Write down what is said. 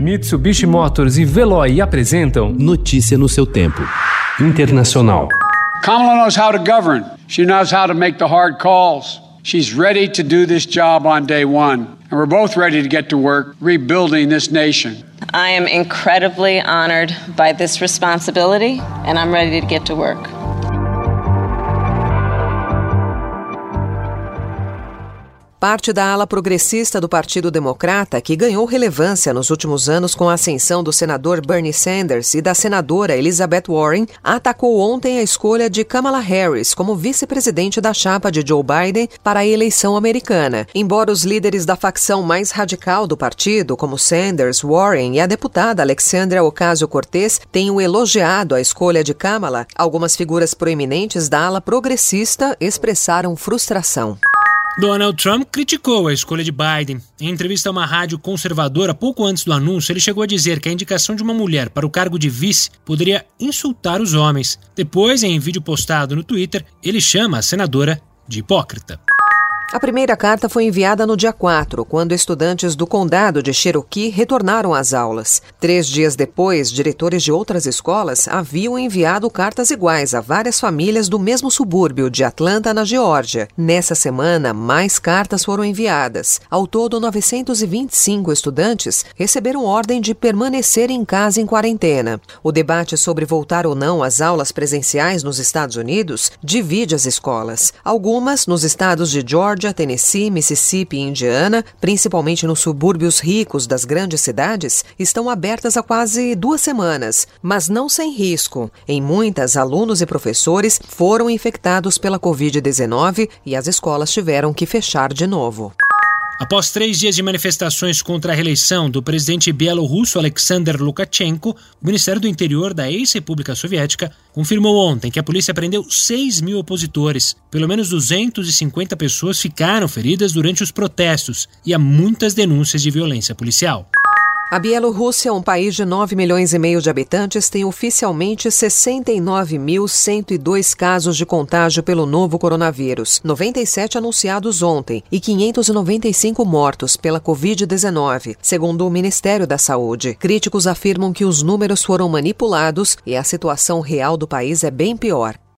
Mitsubishi Motors e Veloy apresentam Notícia no seu tempo. Internacional. Kamala knows how to govern. She knows how to make the hard calls. She's ready to do this job on day one. And we're both ready to get to work rebuilding this nation. I am incredibly honored by this responsibility, and I'm ready to get to work. Parte da ala progressista do Partido Democrata, que ganhou relevância nos últimos anos com a ascensão do senador Bernie Sanders e da senadora Elizabeth Warren, atacou ontem a escolha de Kamala Harris como vice-presidente da chapa de Joe Biden para a eleição americana. Embora os líderes da facção mais radical do partido, como Sanders, Warren e a deputada Alexandria Ocasio-Cortez, tenham elogiado a escolha de Kamala, algumas figuras proeminentes da ala progressista expressaram frustração. Donald Trump criticou a escolha de Biden. Em entrevista a uma rádio conservadora, pouco antes do anúncio, ele chegou a dizer que a indicação de uma mulher para o cargo de vice poderia insultar os homens. Depois, em vídeo postado no Twitter, ele chama a senadora de hipócrita. A primeira carta foi enviada no dia 4, quando estudantes do condado de Cherokee retornaram às aulas. Três dias depois, diretores de outras escolas haviam enviado cartas iguais a várias famílias do mesmo subúrbio de Atlanta, na Geórgia. Nessa semana, mais cartas foram enviadas. Ao todo, 925 estudantes receberam ordem de permanecer em casa em quarentena. O debate sobre voltar ou não às aulas presenciais nos Estados Unidos divide as escolas. Algumas, nos estados de Georgia, Geórgia, Tennessee, Mississippi e Indiana, principalmente nos subúrbios ricos das grandes cidades, estão abertas há quase duas semanas, mas não sem risco. Em muitas, alunos e professores foram infectados pela Covid-19 e as escolas tiveram que fechar de novo. Após três dias de manifestações contra a reeleição do presidente bielorrusso Alexander Lukashenko, o Ministério do Interior da ex-República Soviética confirmou ontem que a polícia prendeu 6 mil opositores. Pelo menos 250 pessoas ficaram feridas durante os protestos e há muitas denúncias de violência policial. A Bielorrússia, um país de 9 milhões e meio de habitantes, tem oficialmente 69.102 casos de contágio pelo novo coronavírus, 97 anunciados ontem e 595 mortos pela Covid-19, segundo o Ministério da Saúde. Críticos afirmam que os números foram manipulados e a situação real do país é bem pior.